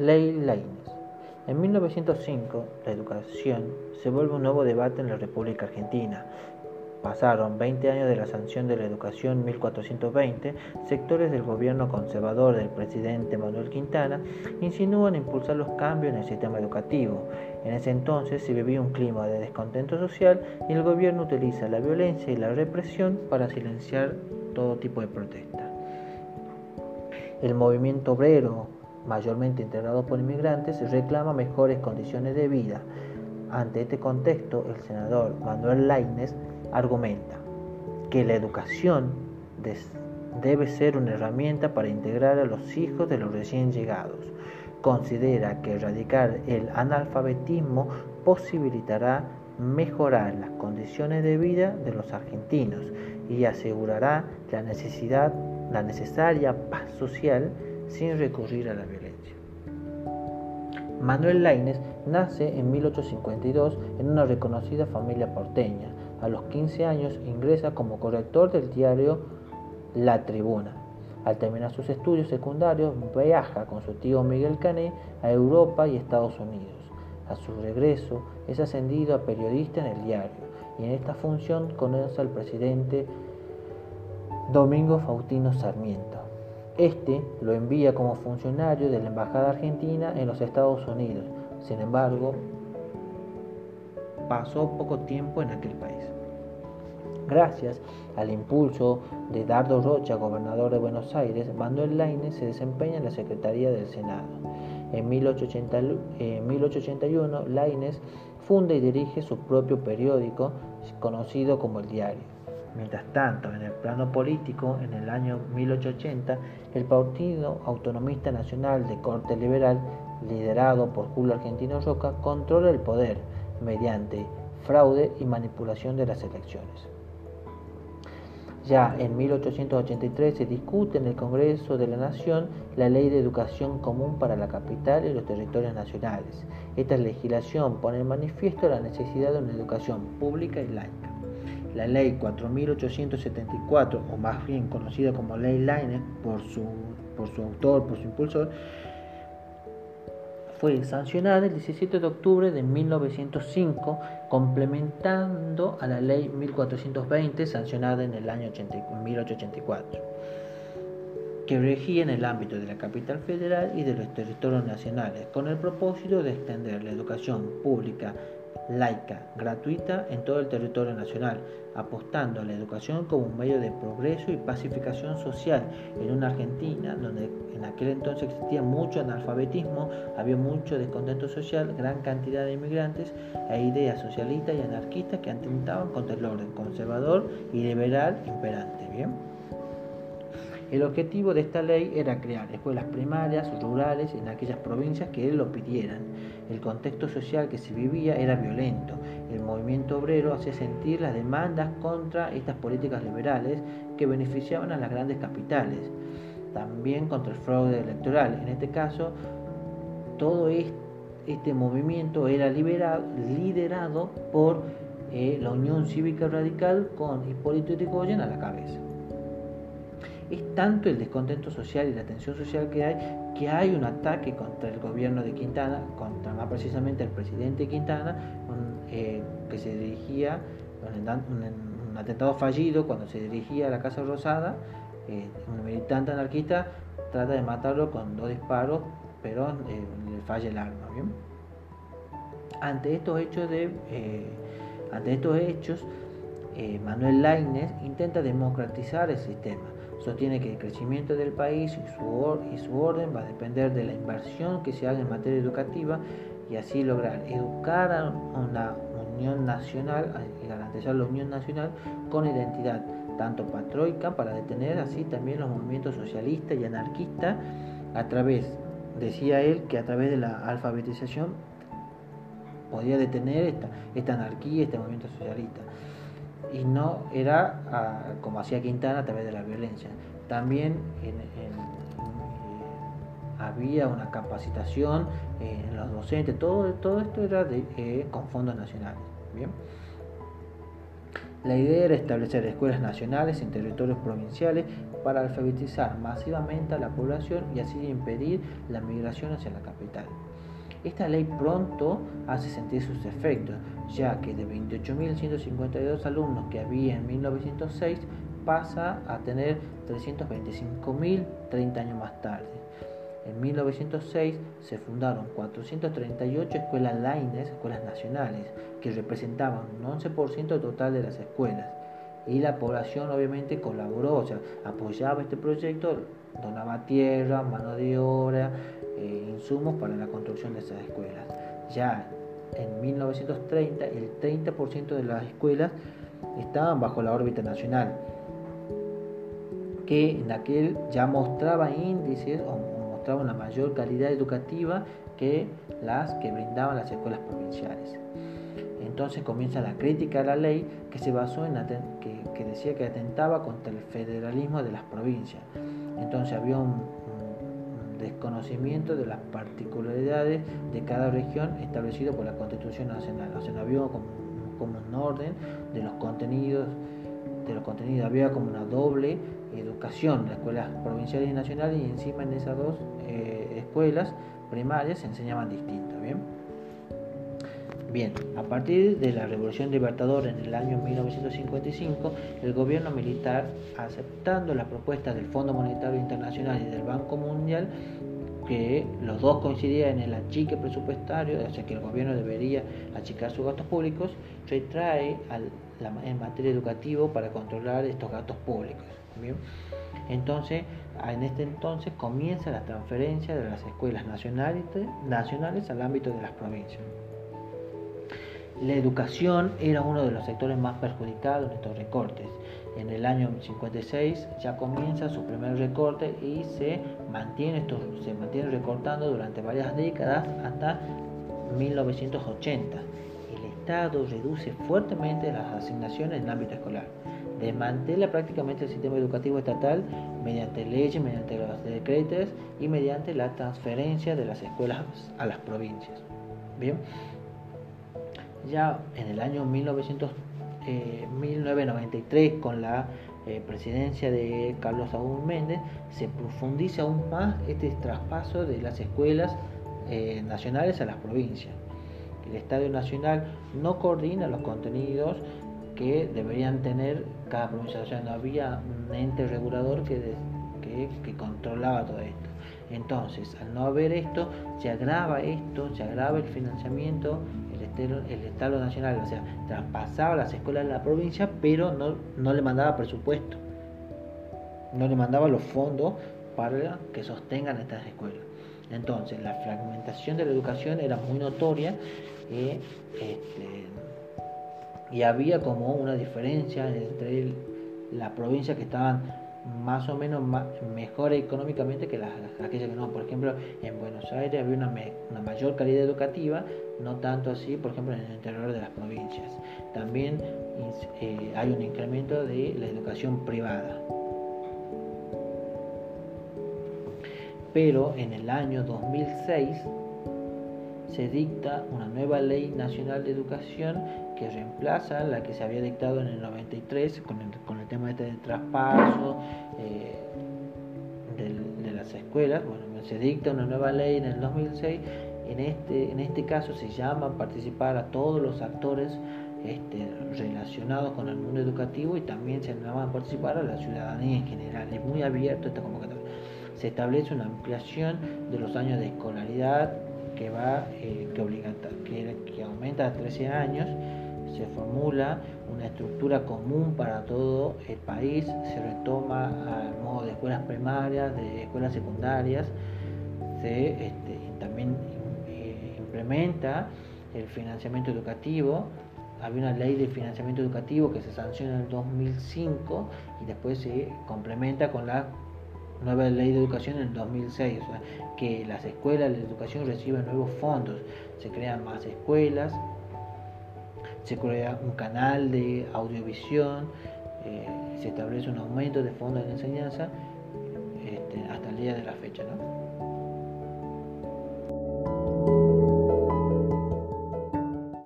Ley Lainez. En 1905, la educación se vuelve un nuevo debate en la República Argentina. Pasaron 20 años de la sanción de la educación 1420, sectores del gobierno conservador del presidente Manuel Quintana insinúan impulsar los cambios en el sistema educativo. En ese entonces se vivía un clima de descontento social y el gobierno utiliza la violencia y la represión para silenciar todo tipo de protesta. El movimiento obrero, mayormente integrado por inmigrantes, reclama mejores condiciones de vida. Ante este contexto, el senador Manuel Lainez argumenta que la educación debe ser una herramienta para integrar a los hijos de los recién llegados. Considera que erradicar el analfabetismo posibilitará mejorar las condiciones de vida de los argentinos y asegurará la necesidad, la necesaria paz social sin recurrir a la violencia. Manuel Laines nace en 1852 en una reconocida familia porteña. A los 15 años ingresa como corrector del diario La Tribuna. Al terminar sus estudios secundarios, viaja con su tío Miguel Cané a Europa y Estados Unidos. A su regreso, es ascendido a periodista en el diario y en esta función conoce al presidente Domingo Faustino Sarmiento. Este lo envía como funcionario de la Embajada Argentina en los Estados Unidos. Sin embargo, pasó poco tiempo en aquel país. Gracias al impulso de Dardo Rocha, gobernador de Buenos Aires, Manuel Laine se desempeña en la Secretaría del Senado. En 1881, Laines funda y dirige su propio periódico, conocido como El Diario. Mientras tanto, en el plano político, en el año 1880, el Partido Autonomista Nacional de Corte Liberal, liderado por Julio Argentino Roca, controla el poder mediante fraude y manipulación de las elecciones. Ya en 1883 se discute en el Congreso de la Nación la Ley de Educación Común para la capital y los territorios nacionales. Esta legislación pone en manifiesto la necesidad de una educación pública y laica. La ley 4874, o más bien conocida como Ley Line por su, por su autor, por su impulsor, fue sancionada el 17 de octubre de 1905, complementando a la ley 1420 sancionada en el año 1884, que regía en el ámbito de la capital federal y de los territorios nacionales, con el propósito de extender la educación pública laica, gratuita en todo el territorio nacional, apostando a la educación como un medio de progreso y pacificación social en una Argentina donde en aquel entonces existía mucho analfabetismo, había mucho descontento social, gran cantidad de inmigrantes e ideas socialistas y anarquistas que atentaban contra el orden conservador y liberal imperante. ¿bien? El objetivo de esta ley era crear escuelas primarias, rurales, en aquellas provincias que lo pidieran. El contexto social que se vivía era violento. El movimiento obrero hacía sentir las demandas contra estas políticas liberales que beneficiaban a las grandes capitales. También contra el fraude electoral. En este caso, todo este movimiento era liderado por eh, la Unión Cívica Radical con Hipólito Yrigoyen a la cabeza es tanto el descontento social y la tensión social que hay, que hay un ataque contra el gobierno de Quintana, contra más precisamente el presidente Quintana, eh, que se dirigía, un, atentado fallido cuando se dirigía a la Casa Rosada, eh, un militante anarquista trata de matarlo con dos disparos, pero eh, le falla el arma. Ante estos hechos de ante estos hechos, Manuel Lainez intenta democratizar el sistema Sostiene que el crecimiento del país y su, orden va a depender de la inversión que se haga en materia educativa y así lograr educar a una unión nacional y garantizar la unión nacional con identidad tanto patroica para detener así también los movimientos socialistas y anarquistas a través, decía él, que a través de la alfabetización podía detener esta, esta anarquía, este movimiento socialista y no era ah, como hacía Quintana a través de la violencia. También eh, había una capacitación en los docentes, todo, todo esto era eh, con fondos nacionales. ¿bien? La idea era establecer escuelas nacionales en territorios provinciales para alfabetizar masivamente a la población y así impedir la migración hacia la capital. Esta ley pronto hace sentir sus efectos, ya que de 28.152 alumnos que había en 1906 pasa a tener 325.000 30 años más tarde. En 1906 se fundaron 438 escuelas laines, escuelas nacionales, que representaban un 11% total de las escuelas. Y la población obviamente colaboró, o apoyaba este proyecto, donaba tierra, mano de obra, eh, insumos para la construcción de esas escuelas. Ya en 1930 el 30% de las escuelas estaban bajo la órbita nacional, que en aquel ya mostraba índices o mostraba una mayor calidad educativa que las que brindaban las escuelas provinciales. Entonces comienza la crítica a la ley que se basó en que, que decía que atentaba contra el federalismo de las provincias. Entonces había un, desconocimiento de las particularidades de cada región establecido por la Constitución Nacional. O sea, no había como, un orden de los contenidos, de los contenidos, había como una doble educación, las escuelas provinciales y nacionales, y encima en esas dos eh, escuelas primarias se enseñaban distinto. ¿bien? Bien, a partir de la Revolución Libertadora en el año 1955, el gobierno militar, aceptando las propuestas del Fondo Monetario Internacional y del Banco Mundial, que los dos coincidían en el achique presupuestario, o sea que el gobierno debería achicar sus gastos públicos, retrae en materia educativa para controlar estos gastos públicos. Entonces, en este entonces comienza la transferencia de las escuelas nacionales al ámbito de las provincias. La educación era uno de los sectores más perjudicados en estos recortes. En el año 56 ya comienza su primer recorte y se mantiene, esto, se mantiene recortando durante varias décadas hasta 1980. El Estado reduce fuertemente las asignaciones en el ámbito escolar. Desmantela prácticamente el sistema educativo estatal mediante leyes, mediante los decretos y mediante la transferencia de las escuelas a las provincias. Bien, ya en el año 1993 eh, con la eh, presidencia de Carlos Saúl Méndez se profundiza aún más este traspaso de las escuelas eh, nacionales a las provincias. El Estadio Nacional no coordina los contenidos que deberían tener cada provincia, o sea, no había un ente regulador que, que controlaba todo esto. Entonces, al no haber esto, se agrava esto, se agrava el financiamiento el Estado Nacional, o sea, traspasaba las escuelas de la provincia, pero no, no le mandaba presupuesto, no le mandaba los fondos para que sostengan estas escuelas. Entonces, la fragmentación de la educación era muy notoria eh, este, y había como una diferencia entre la provincia que estaban más o menos mejor económicamente que las, aquellas que no. Por ejemplo, en Buenos Aires había una, una, mayor calidad educativa, no tanto así, por ejemplo, en el interior de las provincias. También eh, hay un incremento de la educación privada. Pero en el año 2006 se dicta una nueva ley nacional de educación que reemplaza la que se había dictado en el 93 con el, con el tema este traspaso eh, de, las escuelas. Bueno, se dicta una nueva ley en el 2006. En este, en este caso se llama participar a todos los actores este, relacionados con el mundo educativo y también se llama a participar a la ciudadanía en general. Es muy abierto esta convocatoria. Se establece una ampliación de los años de escolaridad que va eh, que, que aumenta a 13 años se formula una estructura común para todo el país, se retoma al modo de escuelas primarias, de escuelas secundarias, se este, también eh, implementa el financiamiento educativo. Había una ley de financiamiento educativo que se sanciona en el 2005 y después se complementa con la nueva ley de educación en el 2006, o sea, que las escuelas de educación reciben nuevos fondos, se crean más escuelas, se crea un canal de audiovisión, eh, se establece un aumento de fondos de enseñanza este, hasta el día de la fecha.